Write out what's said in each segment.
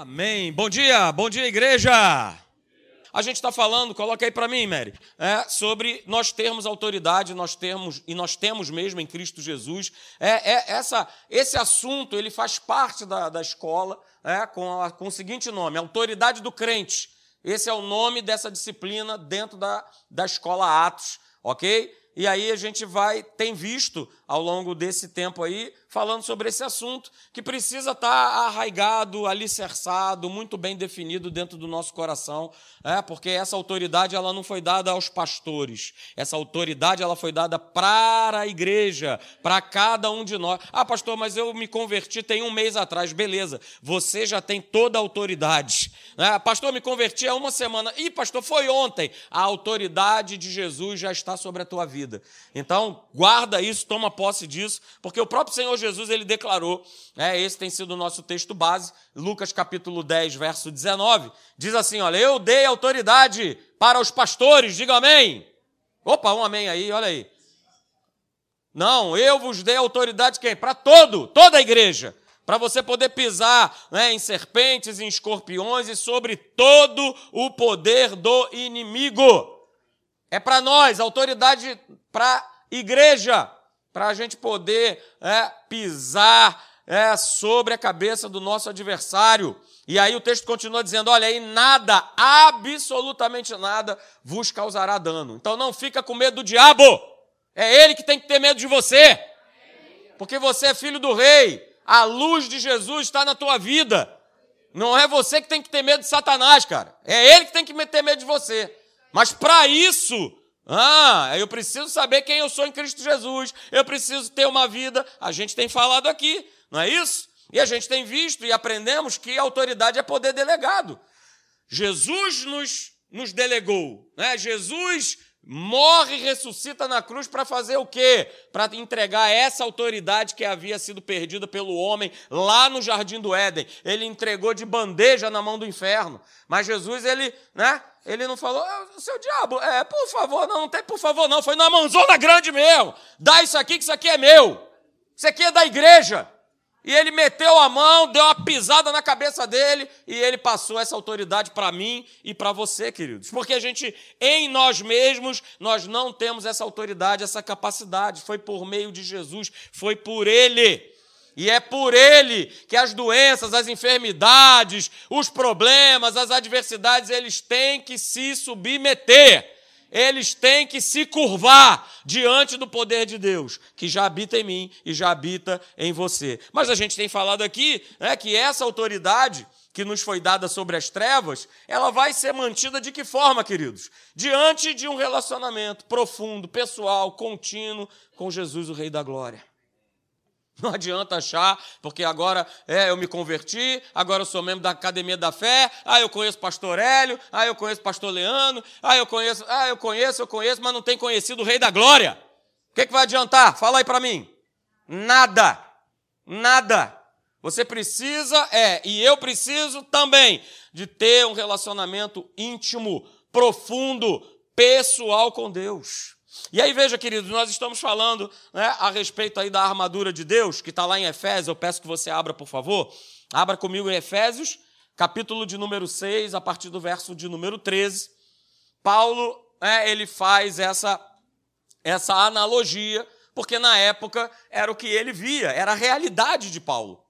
Amém. Bom dia, bom dia, igreja. A gente está falando, coloca aí para mim, Mary, é, sobre nós termos autoridade, nós termos e nós temos mesmo em Cristo Jesus. É, é essa, esse assunto ele faz parte da, da escola é, com, a, com o seguinte nome: autoridade do crente. Esse é o nome dessa disciplina dentro da, da escola Atos, ok? E aí a gente vai, tem visto ao longo desse tempo aí, falando sobre esse assunto, que precisa estar arraigado, alicerçado, muito bem definido dentro do nosso coração, é, porque essa autoridade ela não foi dada aos pastores, essa autoridade ela foi dada para a igreja, para cada um de nós. Ah, pastor, mas eu me converti tem um mês atrás, beleza, você já tem toda a autoridade. É, pastor, me converti há uma semana, e pastor, foi ontem. A autoridade de Jesus já está sobre a tua vida. Então, guarda isso, toma posse disso, porque o próprio Senhor Jesus ele declarou, né, esse tem sido o nosso texto base, Lucas capítulo 10, verso 19, diz assim: Olha, eu dei autoridade para os pastores, diga amém. Opa, um amém aí, olha aí. Não, eu vos dei autoridade quem? Para todo, toda a igreja, para você poder pisar né, em serpentes, em escorpiões e sobre todo o poder do inimigo. É para nós, autoridade para igreja para a gente poder é, pisar é, sobre a cabeça do nosso adversário. E aí o texto continua dizendo: olha aí, nada, absolutamente nada, vos causará dano. Então não fica com medo do diabo. É ele que tem que ter medo de você. Porque você é filho do rei. A luz de Jesus está na tua vida. Não é você que tem que ter medo de Satanás, cara. É ele que tem que ter medo de você. Mas para isso, ah, eu preciso saber quem eu sou em Cristo Jesus. Eu preciso ter uma vida. A gente tem falado aqui, não é isso? E a gente tem visto e aprendemos que autoridade é poder delegado. Jesus nos, nos delegou. Né? Jesus morre e ressuscita na cruz para fazer o quê? Para entregar essa autoridade que havia sido perdida pelo homem lá no jardim do Éden. Ele entregou de bandeja na mão do inferno. Mas Jesus, ele, né? Ele não falou, ah, seu diabo, é, por favor, não, não tem por favor, não. Foi na mãozona grande mesmo. Dá isso aqui, que isso aqui é meu. Isso aqui é da igreja. E ele meteu a mão, deu uma pisada na cabeça dele e ele passou essa autoridade para mim e para você, queridos. Porque a gente, em nós mesmos, nós não temos essa autoridade, essa capacidade. Foi por meio de Jesus, foi por ele. E é por ele que as doenças, as enfermidades, os problemas, as adversidades, eles têm que se submeter eles têm que se curvar diante do poder de Deus, que já habita em mim e já habita em você. Mas a gente tem falado aqui né, que essa autoridade que nos foi dada sobre as trevas, ela vai ser mantida de que forma, queridos? Diante de um relacionamento profundo, pessoal, contínuo com Jesus, o Rei da Glória. Não adianta achar, porque agora é, eu me converti, agora eu sou membro da Academia da Fé, ah, eu conheço pastor Hélio, ah, eu conheço pastor Leandro, ah, eu conheço, ah, eu conheço, eu conheço, mas não tem conhecido o Rei da Glória. O que, que vai adiantar? Fala aí para mim. Nada. Nada. Você precisa, é, e eu preciso também, de ter um relacionamento íntimo, profundo, pessoal com Deus. E aí, veja, queridos, nós estamos falando né, a respeito aí da armadura de Deus, que está lá em Efésios. Eu peço que você abra, por favor. Abra comigo em Efésios, capítulo de número 6, a partir do verso de número 13. Paulo, é, ele faz essa, essa analogia, porque na época era o que ele via, era a realidade de Paulo.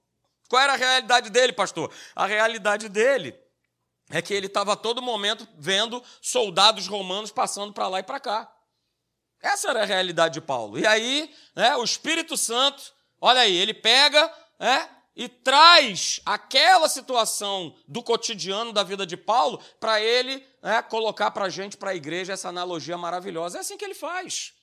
Qual era a realidade dele, pastor? A realidade dele é que ele estava a todo momento vendo soldados romanos passando para lá e para cá. Essa era a realidade de Paulo. E aí, né, o Espírito Santo, olha aí, ele pega né, e traz aquela situação do cotidiano da vida de Paulo para ele né, colocar para a gente, para a igreja, essa analogia maravilhosa. É assim que ele faz.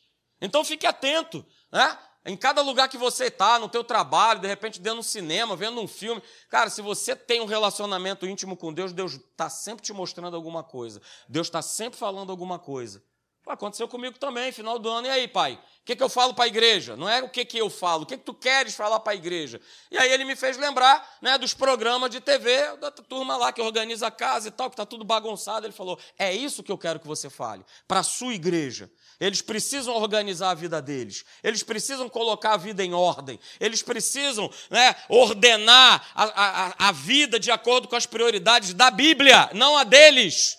Então fique atento. Né? Em cada lugar que você está, no teu trabalho, de repente dentro do cinema, vendo um filme, cara, se você tem um relacionamento íntimo com Deus, Deus está sempre te mostrando alguma coisa. Deus está sempre falando alguma coisa. Aconteceu comigo também, final do ano. E aí, pai? O que, que eu falo para a igreja? Não é o que, que eu falo, o que, que tu queres falar para a igreja? E aí ele me fez lembrar né, dos programas de TV da turma lá que organiza a casa e tal, que está tudo bagunçado. Ele falou: é isso que eu quero que você fale, para a sua igreja. Eles precisam organizar a vida deles, eles precisam colocar a vida em ordem, eles precisam né, ordenar a, a, a vida de acordo com as prioridades da Bíblia, não a deles.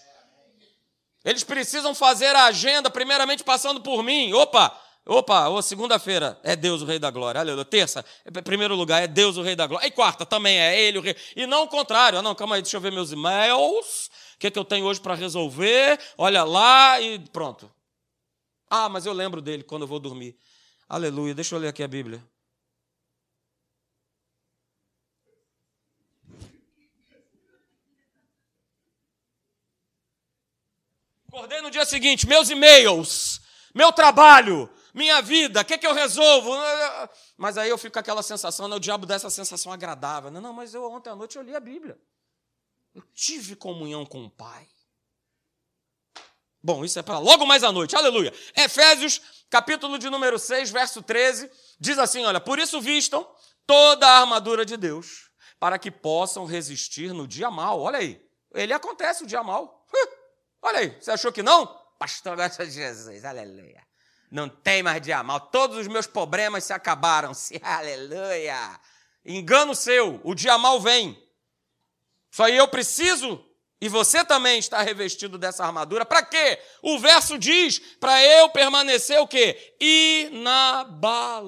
Eles precisam fazer a agenda, primeiramente passando por mim. Opa, opa, oh, segunda-feira é Deus o Rei da Glória. Aleluia. Terça, em primeiro lugar, é Deus o Rei da Glória. E quarta também é Ele o Rei. E não o contrário. Ah, não, calma aí, deixa eu ver meus e-mails. O que, é que eu tenho hoje para resolver? Olha lá e pronto. Ah, mas eu lembro dele quando eu vou dormir. Aleluia. Deixa eu ler aqui a Bíblia. Acordei no dia seguinte, meus e-mails, meu trabalho, minha vida, o que, é que eu resolvo? Mas aí eu fico com aquela sensação, né? o diabo dá essa sensação agradável. Não, não, mas eu ontem à noite eu li a Bíblia. Eu tive comunhão com o Pai. Bom, isso é para logo mais à noite, aleluia. Efésios, capítulo de número 6, verso 13, diz assim: olha, por isso vistam toda a armadura de Deus, para que possam resistir no dia mal. Olha aí, ele acontece o dia mal. Olha aí, você achou que não? Pastor gosta de Jesus, aleluia. Não tem mais dia mal, todos os meus problemas se acabaram-se, aleluia. Engano seu, o dia mal vem. Só eu preciso e você também está revestido dessa armadura. Para quê? O verso diz: para eu permanecer o quê? Inabalável.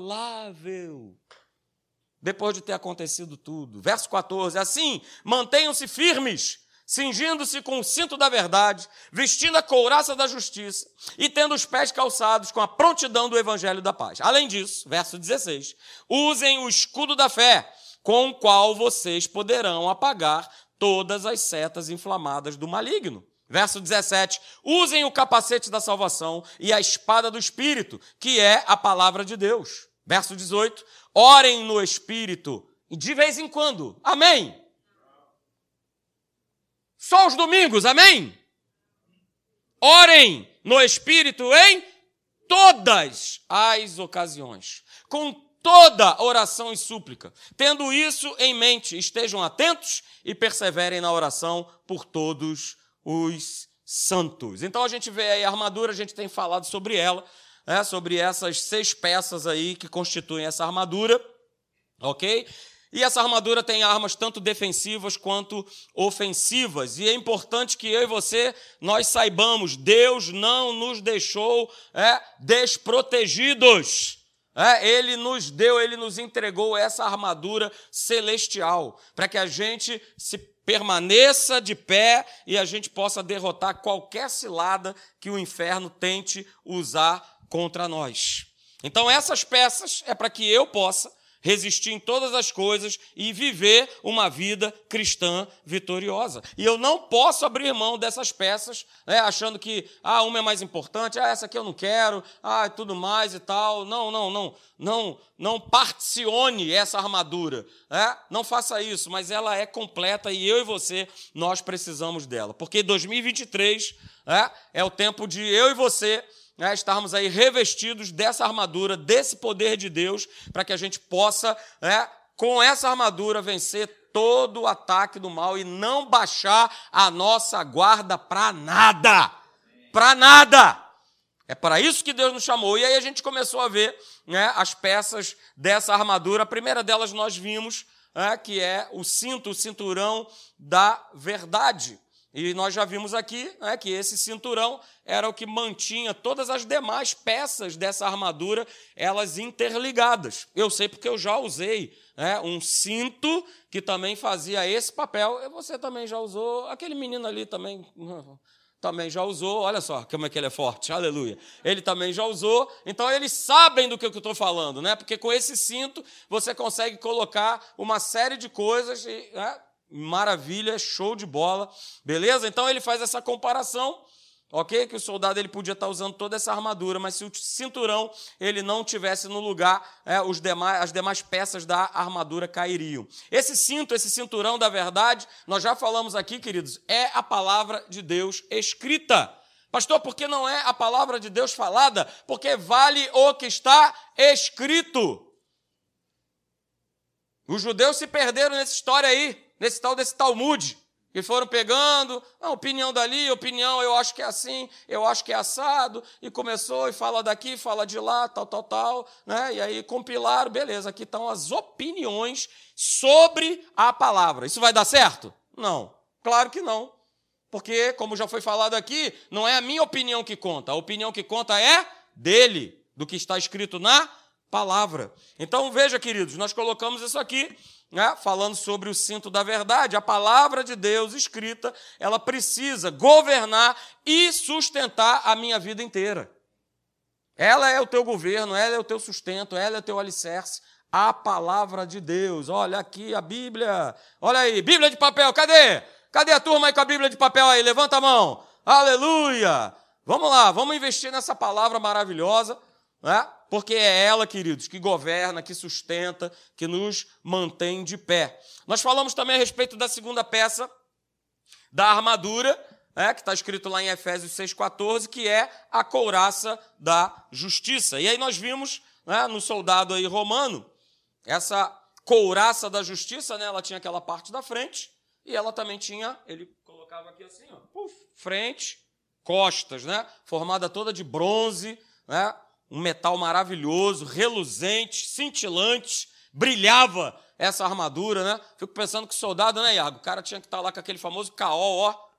Depois de ter acontecido tudo. Verso 14: Assim, mantenham-se firmes cingindo-se com o cinto da verdade, vestindo a couraça da justiça e tendo os pés calçados com a prontidão do evangelho da paz. Além disso, verso 16: usem o escudo da fé, com o qual vocês poderão apagar todas as setas inflamadas do maligno. Verso 17: usem o capacete da salvação e a espada do espírito, que é a palavra de Deus. Verso 18: orem no espírito de vez em quando. Amém. Só os domingos, amém? Orem no Espírito em todas as ocasiões, com toda oração e súplica. Tendo isso em mente, estejam atentos e perseverem na oração por todos os santos. Então a gente vê aí a armadura, a gente tem falado sobre ela, né, sobre essas seis peças aí que constituem essa armadura, ok? E essa armadura tem armas tanto defensivas quanto ofensivas. E é importante que eu e você nós saibamos, Deus não nos deixou é, desprotegidos. É, ele nos deu, ele nos entregou essa armadura celestial para que a gente se permaneça de pé e a gente possa derrotar qualquer cilada que o inferno tente usar contra nós. Então essas peças é para que eu possa resistir em todas as coisas e viver uma vida cristã vitoriosa. E eu não posso abrir mão dessas peças, né, achando que ah, uma é mais importante, ah, essa aqui eu não quero, ah, tudo mais e tal. Não, não, não, não, não particione essa armadura, né? não faça isso, mas ela é completa e eu e você, nós precisamos dela. Porque 2023 né, é o tempo de eu e você né, estarmos aí revestidos dessa armadura, desse poder de Deus, para que a gente possa, né, com essa armadura, vencer todo o ataque do mal e não baixar a nossa guarda para nada. Para nada. É para isso que Deus nos chamou. E aí a gente começou a ver né, as peças dessa armadura. A primeira delas nós vimos, né, que é o cinto, o cinturão da verdade. E nós já vimos aqui né, que esse cinturão era o que mantinha todas as demais peças dessa armadura, elas interligadas. Eu sei porque eu já usei né, um cinto que também fazia esse papel. E você também já usou, aquele menino ali também também já usou, olha só como é que ele é forte, aleluia. Ele também já usou, então eles sabem do que eu estou falando, né? Porque com esse cinto você consegue colocar uma série de coisas e, né, maravilha, show de bola, beleza? Então ele faz essa comparação, ok? Que o soldado ele podia estar usando toda essa armadura, mas se o cinturão ele não tivesse no lugar, é, os demais, as demais peças da armadura cairiam. Esse cinto, esse cinturão da verdade, nós já falamos aqui, queridos, é a palavra de Deus escrita. Pastor, por que não é a palavra de Deus falada? Porque vale o que está escrito. Os judeus se perderam nessa história aí, nesse tal desse Talmud. E foram pegando, a opinião dali, opinião, eu acho que é assim, eu acho que é assado, e começou e fala daqui, fala de lá, tal, tal, tal, né? E aí compilaram, beleza, aqui estão as opiniões sobre a palavra. Isso vai dar certo? Não, claro que não. Porque, como já foi falado aqui, não é a minha opinião que conta, a opinião que conta é dele, do que está escrito na palavra. Então veja, queridos, nós colocamos isso aqui né, falando sobre o cinto da verdade, a palavra de Deus escrita, ela precisa governar e sustentar a minha vida inteira. Ela é o teu governo, ela é o teu sustento, ela é o teu alicerce. A palavra de Deus. Olha aqui a Bíblia. Olha aí, Bíblia de papel, cadê? Cadê a turma aí com a Bíblia de papel aí? Levanta a mão. Aleluia! Vamos lá, vamos investir nessa palavra maravilhosa, né? Porque é ela, queridos, que governa, que sustenta, que nos mantém de pé. Nós falamos também a respeito da segunda peça da armadura, é, que está escrito lá em Efésios 6,14, que é a couraça da justiça. E aí nós vimos né, no soldado aí romano, essa couraça da justiça, né, ela tinha aquela parte da frente, e ela também tinha, ele colocava aqui assim, ó, puf, frente, costas, né, formada toda de bronze, né, um metal maravilhoso, reluzente, cintilante, brilhava essa armadura, né? Fico pensando que soldado, né, Iago? O cara tinha que estar lá com aquele famoso caol, ó.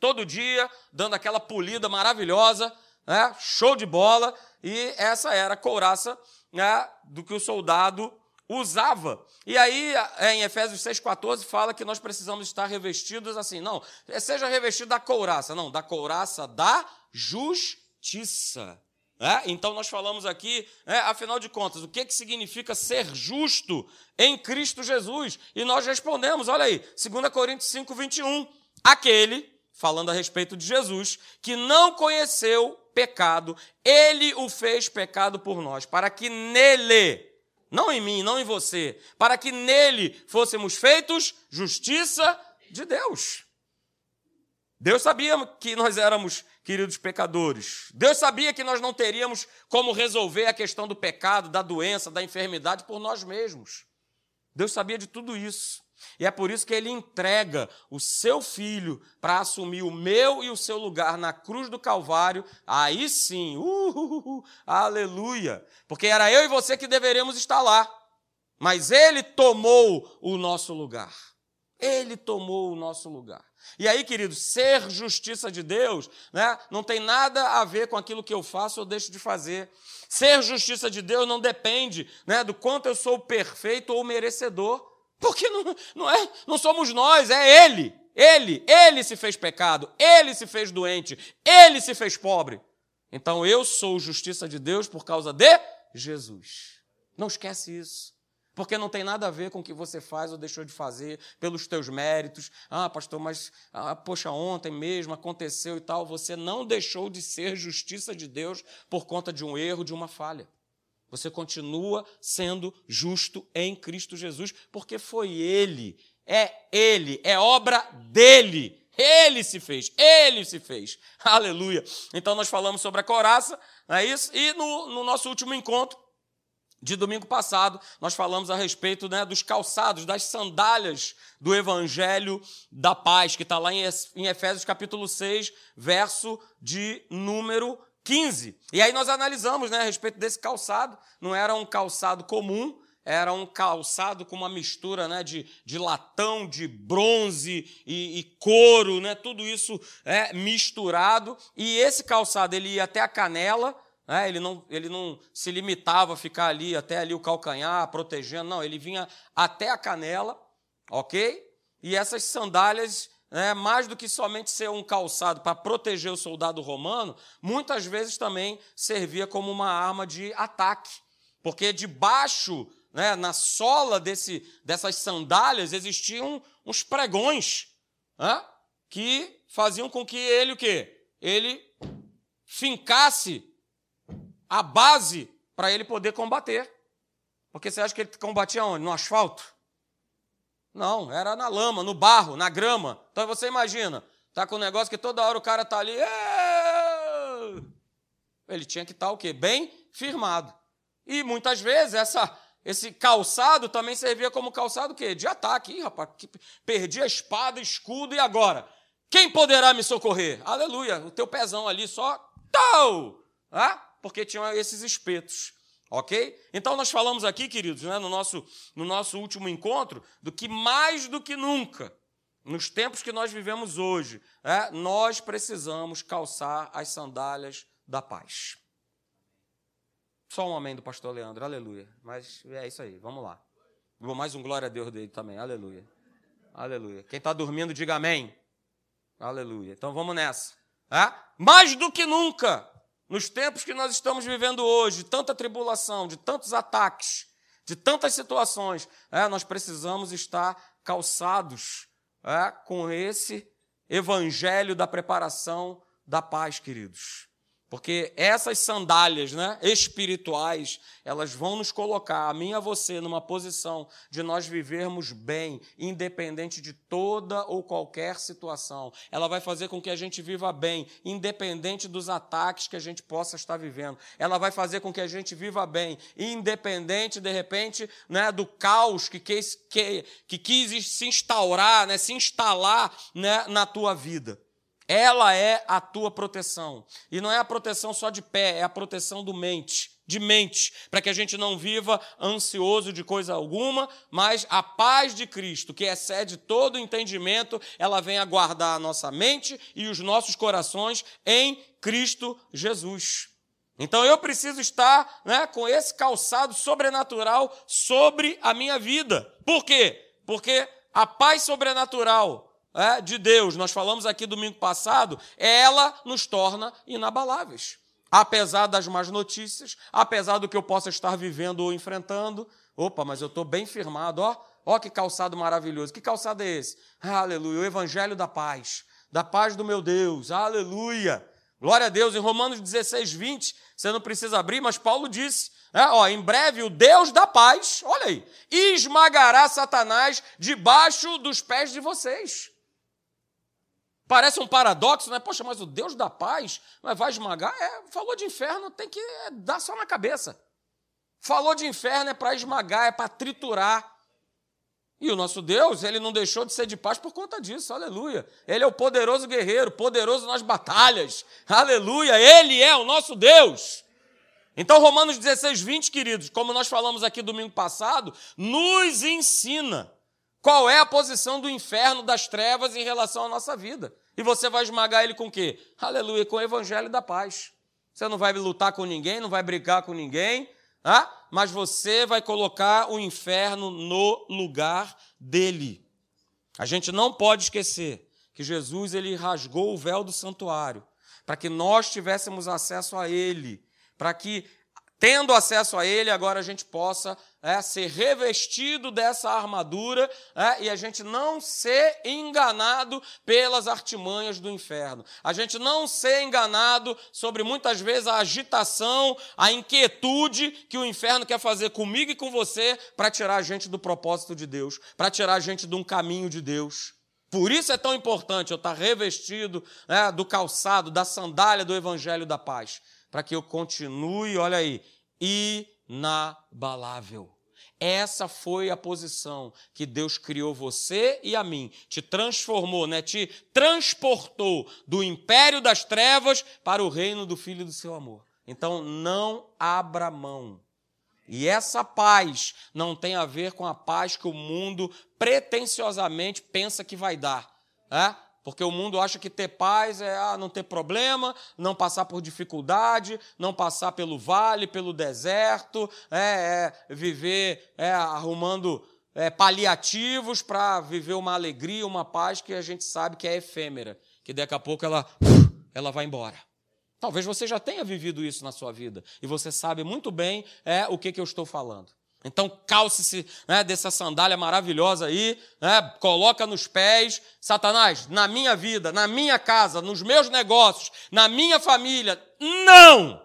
Todo dia, dando aquela polida maravilhosa, né? show de bola. E essa era a couraça né? do que o soldado usava. E aí, é, em Efésios 6,14, fala que nós precisamos estar revestidos assim. Não, seja revestido da couraça. Não, da couraça da justiça. É? Então, nós falamos aqui, é, afinal de contas, o que, que significa ser justo em Cristo Jesus? E nós respondemos, olha aí, 2 Coríntios 5, 21. Aquele, falando a respeito de Jesus, que não conheceu pecado, ele o fez pecado por nós, para que nele não em mim, não em você, para que nele fôssemos feitos justiça de Deus. Deus sabia que nós éramos queridos pecadores. Deus sabia que nós não teríamos como resolver a questão do pecado, da doença, da enfermidade por nós mesmos. Deus sabia de tudo isso. E é por isso que ele entrega o seu filho para assumir o meu e o seu lugar na cruz do Calvário. Aí sim, uh, aleluia! Porque era eu e você que deveríamos estar lá. Mas ele tomou o nosso lugar. Ele tomou o nosso lugar. E aí, querido, ser justiça de Deus né, não tem nada a ver com aquilo que eu faço ou deixo de fazer. Ser justiça de Deus não depende né, do quanto eu sou perfeito ou merecedor. Porque não, não, é, não somos nós, é Ele. Ele, Ele se fez pecado, Ele se fez doente, Ele se fez pobre. Então eu sou justiça de Deus por causa de Jesus. Não esquece isso. Porque não tem nada a ver com o que você faz ou deixou de fazer, pelos teus méritos. Ah, pastor, mas, ah, poxa, ontem mesmo aconteceu e tal. Você não deixou de ser justiça de Deus por conta de um erro, de uma falha. Você continua sendo justo em Cristo Jesus, porque foi Ele, é Ele, é obra dele. Ele se fez, ele se fez. Aleluia. Então nós falamos sobre a coraça, não é isso? E no, no nosso último encontro, de domingo passado, nós falamos a respeito né, dos calçados, das sandálias do Evangelho da Paz, que está lá em Efésios capítulo 6, verso de número 15. E aí nós analisamos né, a respeito desse calçado. Não era um calçado comum, era um calçado com uma mistura né, de, de latão, de bronze e, e, couro, né, tudo isso é misturado. E esse calçado ele ia até a canela, né, ele, não, ele não se limitava a ficar ali até ali o calcanhar, protegendo, não, ele vinha até a canela, ok? E essas sandálias é, mais do que somente ser um calçado para proteger o soldado romano, muitas vezes também servia como uma arma de ataque, porque debaixo, né, na sola desse, dessas sandálias, existiam uns pregões né, que faziam com que ele o quê? Ele fincasse a base para ele poder combater. Porque você acha que ele combatia onde? No asfalto? Não, era na lama, no barro, na grama. Então você imagina, tá com um negócio que toda hora o cara tá ali. Ele tinha que estar tá o quê? Bem firmado. E muitas vezes essa, esse calçado também servia como calçado o quê? De ataque. Ih, rapaz, perdi a espada, escudo e agora? Quem poderá me socorrer? Aleluia, o teu pezão ali só tal, ah? porque tinha esses espetos. Ok? Então nós falamos aqui, queridos, né, no, nosso, no nosso último encontro, do que mais do que nunca, nos tempos que nós vivemos hoje, é, nós precisamos calçar as sandálias da paz. Só um amém do pastor Leandro, aleluia. Mas é isso aí, vamos lá. Mais um glória a Deus dele também, aleluia. Aleluia. Quem está dormindo, diga amém. Aleluia. Então vamos nessa. É? Mais do que nunca, nos tempos que nós estamos vivendo hoje, de tanta tribulação, de tantos ataques, de tantas situações, é, nós precisamos estar calçados é, com esse evangelho da preparação da paz, queridos. Porque essas sandálias né, espirituais, elas vão nos colocar, a mim e a você, numa posição de nós vivermos bem, independente de toda ou qualquer situação. Ela vai fazer com que a gente viva bem, independente dos ataques que a gente possa estar vivendo. Ela vai fazer com que a gente viva bem, independente, de repente, né, do caos que quis, que, que quis se instaurar, né, se instalar né, na tua vida. Ela é a tua proteção. E não é a proteção só de pé, é a proteção do mente, de mente, para que a gente não viva ansioso de coisa alguma, mas a paz de Cristo, que excede todo entendimento, ela vem a guardar a nossa mente e os nossos corações em Cristo Jesus. Então eu preciso estar né, com esse calçado sobrenatural sobre a minha vida. Por quê? Porque a paz sobrenatural é, de Deus, nós falamos aqui domingo passado, ela nos torna inabaláveis. Apesar das más notícias, apesar do que eu possa estar vivendo ou enfrentando, opa, mas eu estou bem firmado, ó, ó que calçado maravilhoso. Que calçado é esse? Aleluia, o evangelho da paz, da paz do meu Deus, aleluia. Glória a Deus, em Romanos 16, 20, você não precisa abrir, mas Paulo disse: é, ó, em breve o Deus da paz, olha aí, esmagará Satanás debaixo dos pés de vocês. Parece um paradoxo, né? Poxa, mas o Deus da paz vai esmagar? É, falou de inferno, tem que é, dar só na cabeça. Falou de inferno é para esmagar, é para triturar. E o nosso Deus, ele não deixou de ser de paz por conta disso, aleluia. Ele é o poderoso guerreiro, poderoso nas batalhas, aleluia. Ele é o nosso Deus. Então, Romanos 16, 20, queridos, como nós falamos aqui domingo passado, nos ensina qual é a posição do inferno, das trevas em relação à nossa vida? E você vai esmagar ele com o quê? Aleluia, com o evangelho da paz. Você não vai lutar com ninguém, não vai brigar com ninguém, ah? mas você vai colocar o inferno no lugar dele. A gente não pode esquecer que Jesus ele rasgou o véu do santuário para que nós tivéssemos acesso a ele, para que tendo acesso a ele, agora a gente possa é, ser revestido dessa armadura é, e a gente não ser enganado pelas artimanhas do inferno. A gente não ser enganado sobre muitas vezes a agitação, a inquietude que o inferno quer fazer comigo e com você para tirar a gente do propósito de Deus, para tirar a gente de um caminho de Deus. Por isso é tão importante eu estar revestido é, do calçado, da sandália do evangelho da paz para que eu continue, olha aí, inabalável. Essa foi a posição que Deus criou você e a mim, te transformou, né? te transportou do império das trevas para o reino do Filho do seu amor. Então não abra mão. E essa paz não tem a ver com a paz que o mundo pretensiosamente pensa que vai dar. É? Porque o mundo acha que ter paz é ah, não ter problema, não passar por dificuldade, não passar pelo vale, pelo deserto, é, é viver é, arrumando é, paliativos para viver uma alegria, uma paz que a gente sabe que é efêmera, que daqui a pouco ela, ela vai embora. Talvez você já tenha vivido isso na sua vida e você sabe muito bem é, o que, que eu estou falando. Então calce-se né, dessa sandália maravilhosa aí, né, coloca nos pés. Satanás, na minha vida, na minha casa, nos meus negócios, na minha família, não!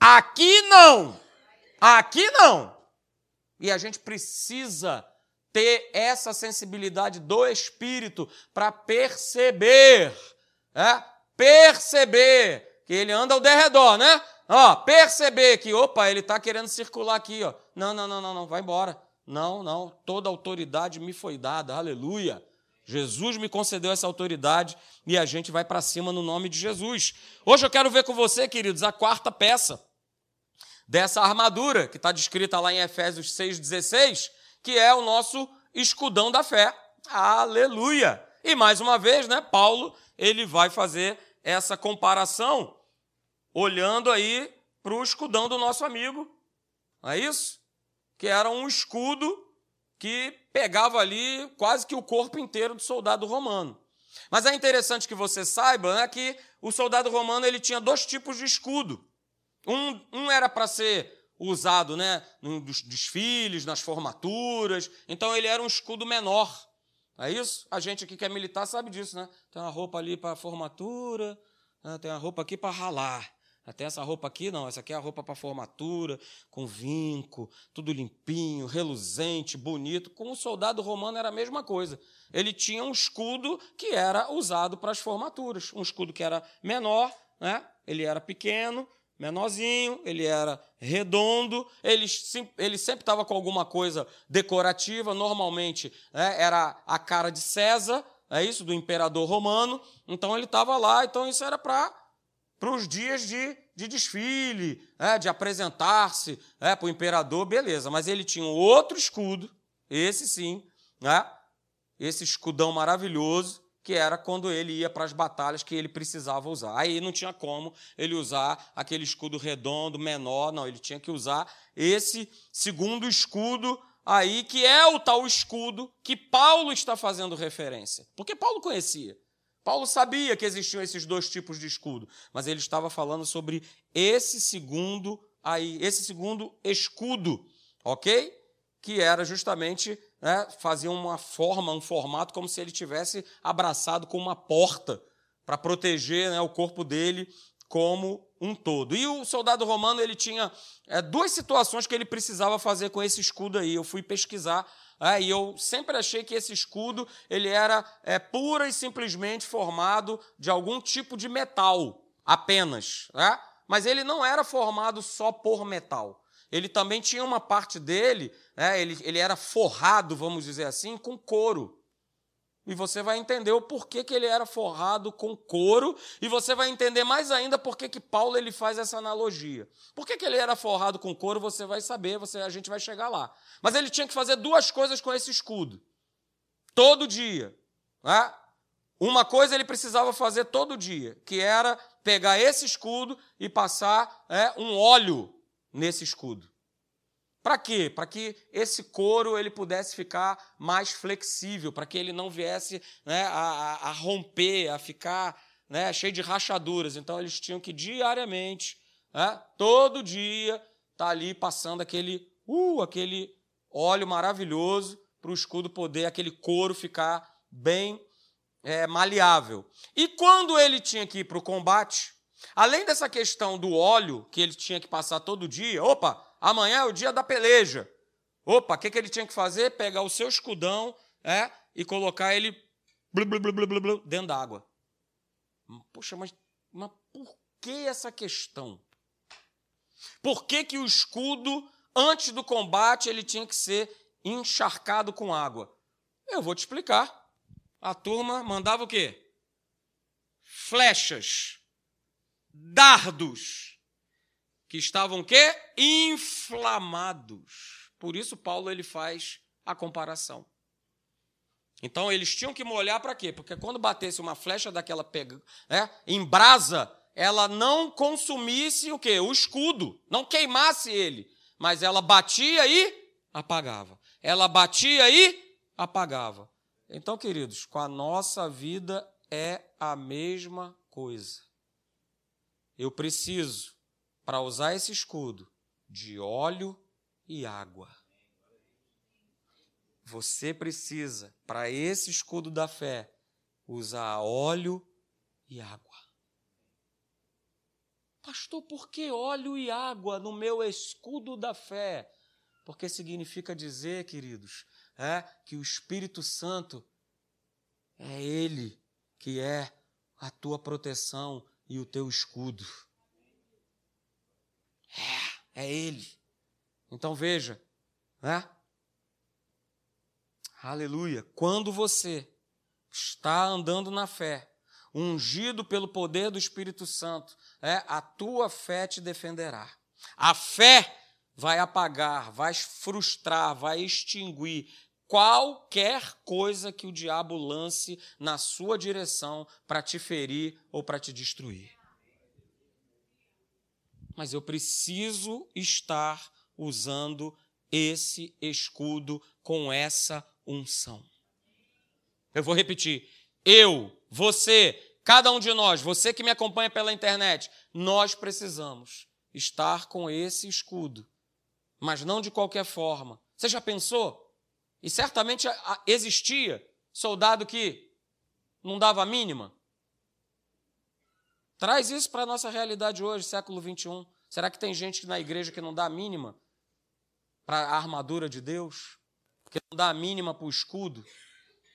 Aqui não! Aqui não! E a gente precisa ter essa sensibilidade do espírito para perceber, é? perceber que ele anda ao derredor, né? Ó, perceber que, opa, ele está querendo circular aqui, ó. Não, não, não, não, não, vai embora. Não, não, toda autoridade me foi dada, aleluia. Jesus me concedeu essa autoridade e a gente vai para cima no nome de Jesus. Hoje eu quero ver com você, queridos, a quarta peça dessa armadura que está descrita lá em Efésios 6,16, que é o nosso escudão da fé. Aleluia! E mais uma vez, né, Paulo, ele vai fazer essa comparação olhando aí para o escudão do nosso amigo. Não é isso? Que era um escudo que pegava ali quase que o corpo inteiro do soldado romano. Mas é interessante que você saiba né, que o soldado romano ele tinha dois tipos de escudo. Um, um era para ser usado né, nos desfiles, nas formaturas, então ele era um escudo menor. É isso? A gente aqui que é militar sabe disso, né? Tem uma roupa ali para formatura, né? tem uma roupa aqui para ralar. Até essa roupa aqui, não, essa aqui é a roupa para formatura, com vinco, tudo limpinho, reluzente, bonito. Com o soldado romano era a mesma coisa. Ele tinha um escudo que era usado para as formaturas. Um escudo que era menor, né? ele era pequeno, menorzinho, ele era redondo, ele, ele sempre estava com alguma coisa decorativa, normalmente né? era a cara de César, é isso, do imperador romano. Então ele estava lá, então isso era para para os dias de, de desfile, é, de apresentar-se é, para o imperador, beleza. Mas ele tinha um outro escudo, esse sim, né, esse escudão maravilhoso, que era quando ele ia para as batalhas que ele precisava usar. Aí não tinha como ele usar aquele escudo redondo, menor, não, ele tinha que usar esse segundo escudo aí, que é o tal escudo que Paulo está fazendo referência. Porque Paulo conhecia. Paulo sabia que existiam esses dois tipos de escudo, mas ele estava falando sobre esse segundo aí, esse segundo escudo, ok? Que era justamente né, fazia uma forma, um formato como se ele tivesse abraçado com uma porta para proteger né, o corpo dele como um todo. E o soldado romano ele tinha é, duas situações que ele precisava fazer com esse escudo aí. Eu fui pesquisar é, e eu sempre achei que esse escudo ele era é, pura e simplesmente formado de algum tipo de metal, apenas. Né? Mas ele não era formado só por metal. Ele também tinha uma parte dele, né, ele, ele era forrado, vamos dizer assim, com couro. E você vai entender o porquê que ele era forrado com couro, e você vai entender mais ainda por que Paulo ele faz essa analogia. Por que, que ele era forrado com couro, você vai saber, você, a gente vai chegar lá. Mas ele tinha que fazer duas coisas com esse escudo. Todo dia. Né? Uma coisa ele precisava fazer todo dia, que era pegar esse escudo e passar é, um óleo nesse escudo. Para quê? Para que esse couro ele pudesse ficar mais flexível, para que ele não viesse né, a, a, romper, a ficar né, cheio de rachaduras. Então eles tinham que diariamente, né, todo dia, estar tá ali passando aquele, uh, aquele óleo maravilhoso para o escudo poder, aquele couro ficar bem é, maleável. E quando ele tinha que ir para o combate, além dessa questão do óleo que ele tinha que passar todo dia, opa, amanhã é o dia da peleja. Opa, o que, que ele tinha que fazer? Pegar o seu escudão é, e colocar ele blu, blu, blu, dentro d'água. Poxa, mas, mas por que essa questão? Por que, que o escudo, antes do combate, ele tinha que ser encharcado com água? Eu vou te explicar. A turma mandava o quê? Flechas, dardos que estavam o quê? Inflamados. Por isso Paulo ele faz a comparação. Então eles tinham que molhar para quê? Porque quando batesse uma flecha daquela pega, né, em brasa, ela não consumisse o quê? O escudo, não queimasse ele, mas ela batia e apagava. Ela batia e apagava. Então, queridos, com a nossa vida é a mesma coisa. Eu preciso para usar esse escudo de óleo e água. Você precisa, para esse escudo da fé, usar óleo e água. Pastor, por que óleo e água no meu escudo da fé? Porque significa dizer, queridos, é que o Espírito Santo é Ele que é a tua proteção e o teu escudo. É, é Ele. Então veja, né? Aleluia. Quando você está andando na fé, ungido pelo poder do Espírito Santo, é, a tua fé te defenderá. A fé vai apagar, vai frustrar, vai extinguir qualquer coisa que o diabo lance na sua direção para te ferir ou para te destruir. Mas eu preciso estar usando esse escudo com essa unção. Eu vou repetir. Eu, você, cada um de nós, você que me acompanha pela internet, nós precisamos estar com esse escudo, mas não de qualquer forma. Você já pensou? E certamente existia soldado que não dava a mínima. Traz isso para a nossa realidade hoje, século 21. Será que tem gente na igreja que não dá a mínima para a armadura de Deus? Que não dá a mínima para o escudo?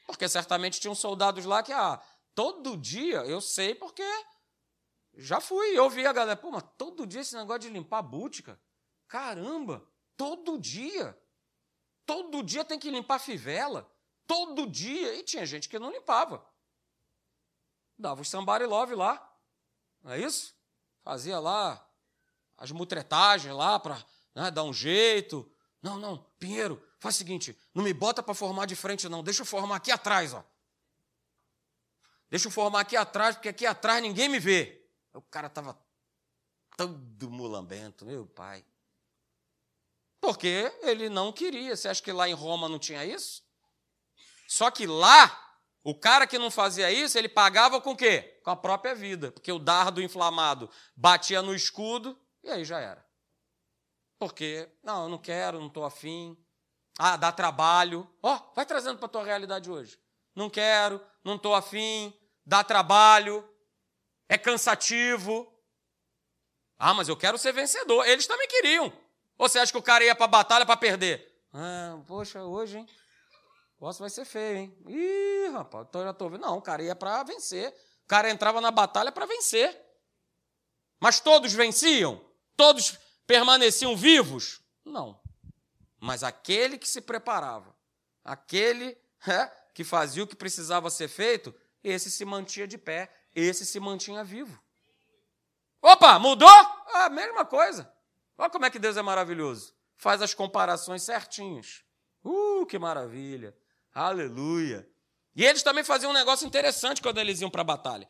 Porque certamente tinham soldados lá que, ah, todo dia, eu sei porque já fui, eu vi a galera, pô, mas todo dia esse negócio de limpar a bútica. Caramba, todo dia. Todo dia tem que limpar a fivela. Todo dia. E tinha gente que não limpava. Dava os somebody love lá. Não é isso? Fazia lá as mutretagens lá para né, dar um jeito. Não, não, Pinheiro, faz o seguinte, não me bota para formar de frente, não. Deixa eu formar aqui atrás, ó. Deixa eu formar aqui atrás, porque aqui atrás ninguém me vê. O cara estava todo mulambento, meu pai. Porque ele não queria. Você acha que lá em Roma não tinha isso? Só que lá, o cara que não fazia isso, ele pagava com o quê? Com a própria vida. Porque o dardo inflamado batia no escudo e aí já era. Porque, não, eu não quero, não estou afim. Ah, dá trabalho. Ó, oh, vai trazendo para a tua realidade hoje. Não quero, não estou afim, dá trabalho, é cansativo. Ah, mas eu quero ser vencedor. Eles também queriam. Ou você acha que o cara ia para a batalha para perder? Ah, poxa, hoje, hein? Negócio vai ser feio, hein? Ih, rapaz, então já estou vendo. Não, o cara ia para vencer. O cara entrava na batalha para vencer. Mas todos venciam? Todos permaneciam vivos? Não. Mas aquele que se preparava, aquele é, que fazia o que precisava ser feito, esse se mantinha de pé, esse se mantinha vivo. Opa, mudou? A mesma coisa. Olha como é que Deus é maravilhoso. Faz as comparações certinhas. Uh, que maravilha. Aleluia. E eles também faziam um negócio interessante quando eles iam para a batalha.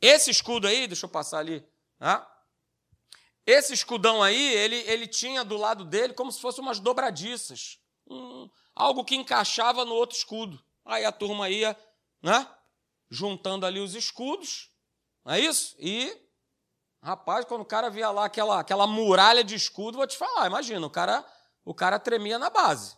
Esse escudo aí, deixa eu passar ali. Ah, esse escudão aí, ele, ele tinha do lado dele como se fossem umas dobradiças. Um, algo que encaixava no outro escudo. Aí a turma ia, né? Juntando ali os escudos, não é isso? E Rapaz, quando o cara via lá aquela, aquela muralha de escudo, vou te falar, imagina, o cara, o cara tremia na base.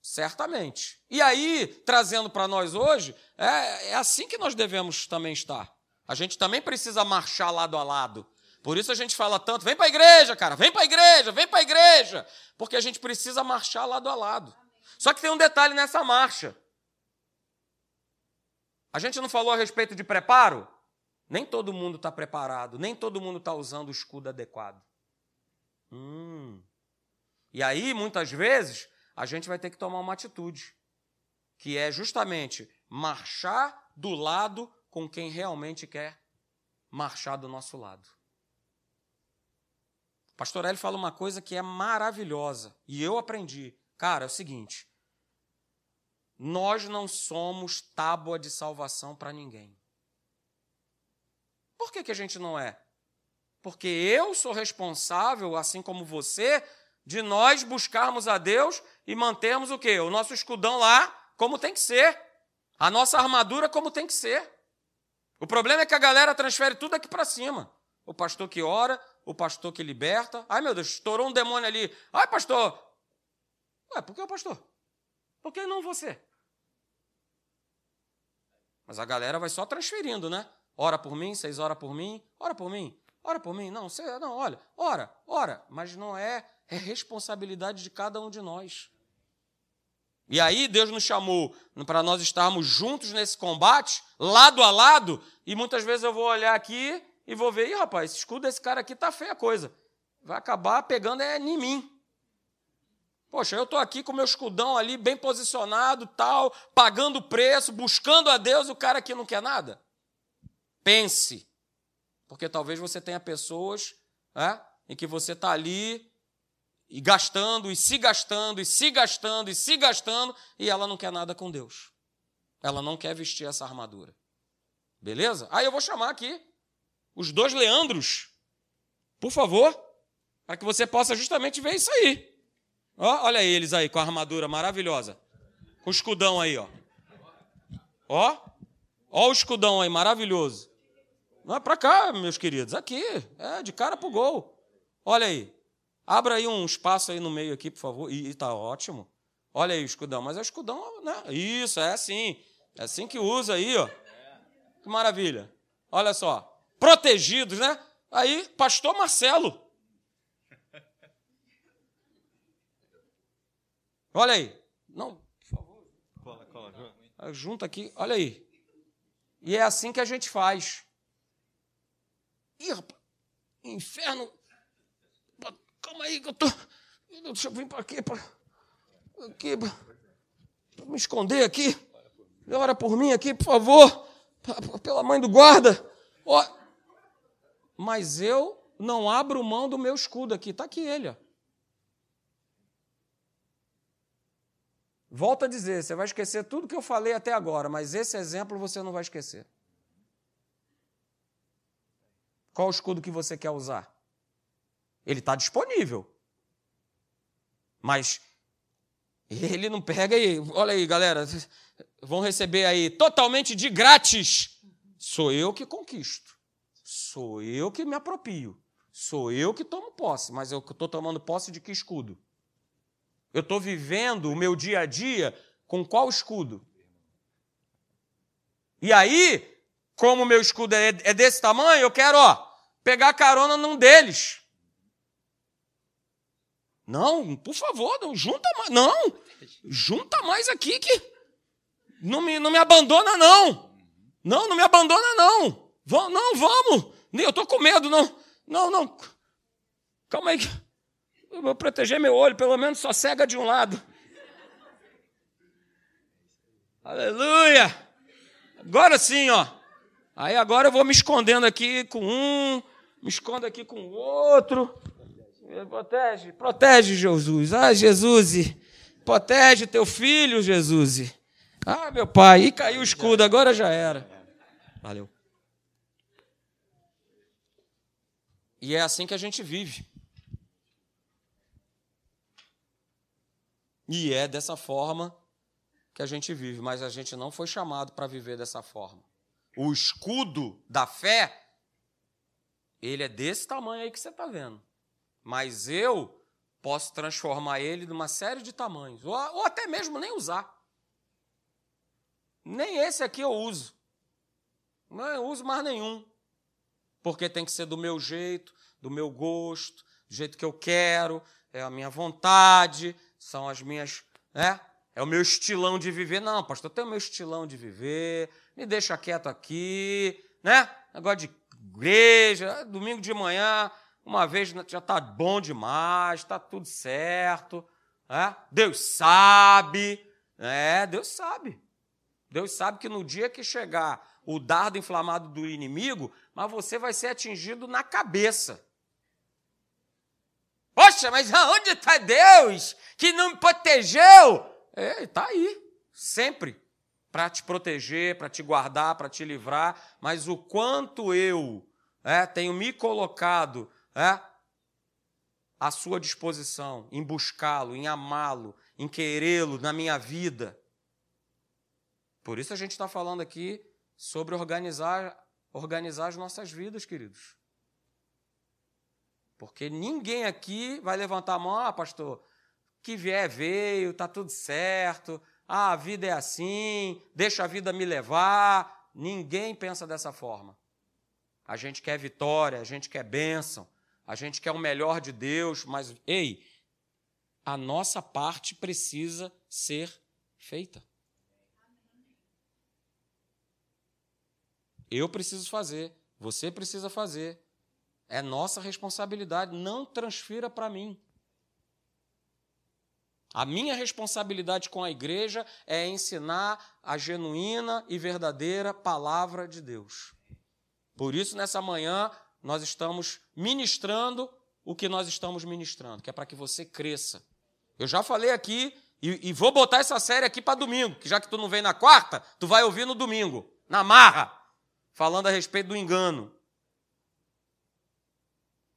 Certamente. E aí, trazendo para nós hoje, é, é assim que nós devemos também estar. A gente também precisa marchar lado a lado. Por isso a gente fala tanto, vem para a igreja, cara, vem para a igreja, vem para a igreja. Porque a gente precisa marchar lado a lado. Só que tem um detalhe nessa marcha. A gente não falou a respeito de preparo? Nem todo mundo está preparado, nem todo mundo está usando o escudo adequado. Hum. E aí, muitas vezes, a gente vai ter que tomar uma atitude, que é justamente marchar do lado com quem realmente quer marchar do nosso lado. O pastor Hélio fala uma coisa que é maravilhosa, e eu aprendi. Cara, é o seguinte: nós não somos tábua de salvação para ninguém. Por que, que a gente não é? Porque eu sou responsável, assim como você, de nós buscarmos a Deus e mantermos o quê? O nosso escudão lá como tem que ser. A nossa armadura como tem que ser. O problema é que a galera transfere tudo aqui para cima. O pastor que ora, o pastor que liberta. Ai, meu Deus, estourou um demônio ali. Ai, pastor. Ué, por que o pastor? Por que não você? Mas a galera vai só transferindo, né? Ora por mim, vocês ora por mim, ora por mim, ora por mim. Não, você, não, olha, ora, ora, mas não é, é responsabilidade de cada um de nós. E aí Deus nos chamou para nós estarmos juntos nesse combate, lado a lado, e muitas vezes eu vou olhar aqui e vou ver, Ih, rapaz, esse escudo desse cara aqui tá feia a coisa. Vai acabar pegando é em mim. Poxa, eu estou aqui com meu escudão ali, bem posicionado, tal, pagando preço, buscando a Deus, o cara aqui não quer nada. Pense, porque talvez você tenha pessoas é, em que você está ali e gastando, e se gastando, e se gastando, e se gastando, e ela não quer nada com Deus. Ela não quer vestir essa armadura. Beleza? Aí eu vou chamar aqui os dois Leandros, por favor, para que você possa justamente ver isso aí. Ó, olha eles aí com a armadura maravilhosa. Com o escudão aí, ó. Ó, ó o escudão aí, maravilhoso. Não é para cá, meus queridos, aqui, é de cara pro gol. Olha aí. Abra aí um espaço aí no meio aqui, por favor. E está ótimo. Olha aí o escudão. Mas é o escudão, né? Isso, é assim. É assim que usa aí, ó. Que maravilha. Olha só. Protegidos, né? Aí, pastor Marcelo. Olha aí. Não, por favor. Cola, cola. Junta aqui. Olha aí. E é assim que a gente faz. Ih, rapaz. Inferno Calma aí que eu tô. Deixa eu vir para aqui, para. Aqui, para me esconder aqui. Ora por mim aqui, por favor. Pela mãe do guarda. Mas eu não abro mão do meu escudo aqui. Está aqui ele, ó. Volto a dizer, você vai esquecer tudo que eu falei até agora, mas esse exemplo você não vai esquecer. Qual o escudo que você quer usar? Ele está disponível. Mas ele não pega aí. Olha aí, galera. Vão receber aí totalmente de grátis. Sou eu que conquisto. Sou eu que me apropio. Sou eu que tomo posse. Mas eu estou tomando posse de que escudo? Eu estou vivendo o meu dia a dia com qual escudo? E aí, como o meu escudo é, é desse tamanho, eu quero, ó, pegar carona num deles. Não, por favor, não junta mais. Não, junta mais aqui que não me, não me abandona, não. Não, não me abandona, não. Vamos, não, vamos. Eu estou com medo, não. Não, não. Calma aí. Eu vou proteger meu olho, pelo menos só cega de um lado. Aleluia! Agora sim, ó. Aí agora eu vou me escondendo aqui com um, me escondo aqui com o outro. Protege, protege, Jesus. Ah, Jesus, protege teu filho, Jesus. Ah, meu pai, e caiu o escudo, agora já era. Valeu. E é assim que a gente vive. E é dessa forma que a gente vive, mas a gente não foi chamado para viver dessa forma. O escudo da fé, ele é desse tamanho aí que você está vendo mas eu posso transformar ele numa série de tamanhos, ou, ou até mesmo nem usar. Nem esse aqui eu uso. Não uso mais nenhum. Porque tem que ser do meu jeito, do meu gosto, do jeito que eu quero, é a minha vontade, são as minhas. Né? É o meu estilão de viver. Não, pastor, eu tenho o meu estilão de viver, me deixa quieto aqui, né? Negócio de igreja, domingo de manhã, uma vez já está bom demais, está tudo certo. É? Deus sabe. É, Deus sabe. Deus sabe que no dia que chegar o dardo inflamado do inimigo, mas você vai ser atingido na cabeça. Poxa, mas aonde está Deus que não me protegeu? É, está aí, sempre, para te proteger, para te guardar, para te livrar. Mas o quanto eu é, tenho me colocado é, à sua disposição, em buscá-lo, em amá-lo, em querê-lo na minha vida. Por isso a gente está falando aqui sobre organizar, organizar as nossas vidas, queridos. Porque ninguém aqui vai levantar a mão, ah, pastor, que vier veio, está tudo certo, ah, a vida é assim, deixa a vida me levar. Ninguém pensa dessa forma. A gente quer vitória, a gente quer bênção, a gente quer o melhor de Deus, mas, ei, a nossa parte precisa ser feita. Eu preciso fazer, você precisa fazer. É nossa responsabilidade. Não transfira para mim. A minha responsabilidade com a igreja é ensinar a genuína e verdadeira palavra de Deus. Por isso, nessa manhã, nós estamos ministrando o que nós estamos ministrando, que é para que você cresça. Eu já falei aqui e, e vou botar essa série aqui para domingo, que já que tu não vem na quarta, tu vai ouvir no domingo, na marra, falando a respeito do engano.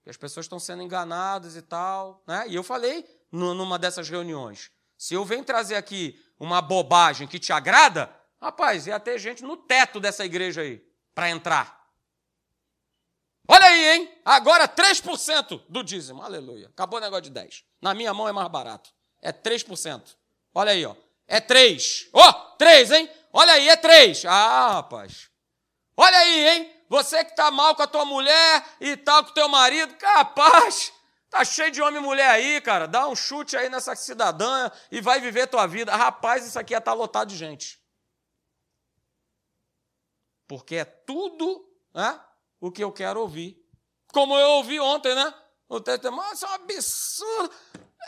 Que as pessoas estão sendo enganadas e tal, né? E eu falei numa dessas reuniões. Se eu venho trazer aqui uma bobagem que te agrada, rapaz, ia ter gente no teto dessa igreja aí para entrar. Olha aí, hein? Agora 3% do dízimo. Aleluia. Acabou o negócio de 10. Na minha mão é mais barato. É 3%. Olha aí, ó. É 3. Ó, oh, 3, hein? Olha aí, é 3. Ah, rapaz. Olha aí, hein? Você que tá mal com a tua mulher e tal, com o teu marido, capaz. Tá cheio de homem e mulher aí, cara. Dá um chute aí nessa cidadã e vai viver tua vida. Rapaz, isso aqui ia estar tá lotado de gente. Porque é tudo né, o que eu quero ouvir. Como eu ouvi ontem, né? O testemunho, isso é um absurdo.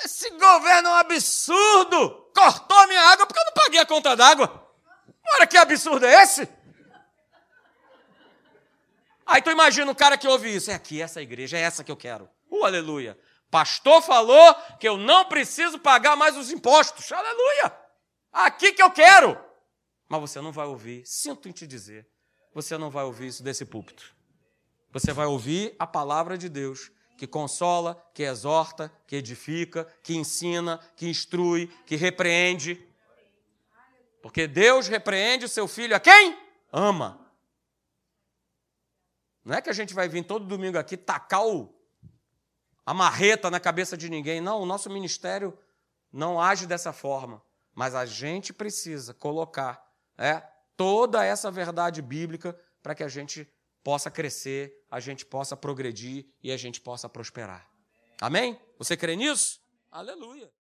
Esse governo é um absurdo. Cortou a minha água porque eu não paguei a conta d'água. Olha que absurdo é esse? Aí tu imagina o cara que ouve isso. É aqui, essa igreja, é essa que eu quero. Uh, aleluia. Pastor falou que eu não preciso pagar mais os impostos. Aleluia. Aqui que eu quero. Mas você não vai ouvir, sinto em te dizer, você não vai ouvir isso desse púlpito. Você vai ouvir a palavra de Deus, que consola, que exorta, que edifica, que ensina, que instrui, que repreende. Porque Deus repreende o seu filho a quem? Ama. Não é que a gente vai vir todo domingo aqui tacar o, a marreta na cabeça de ninguém. Não, o nosso ministério não age dessa forma. Mas a gente precisa colocar é, toda essa verdade bíblica para que a gente possa crescer, a gente possa progredir e a gente possa prosperar. Amém? Você crê nisso? Aleluia.